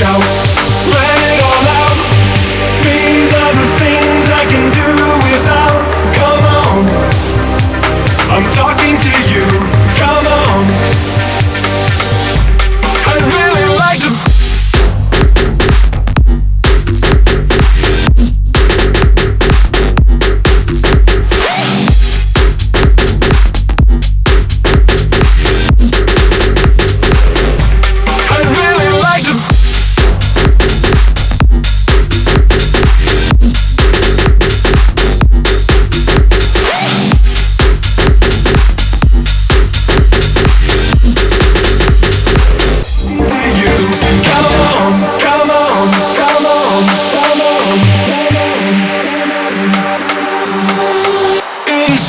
ciao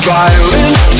violin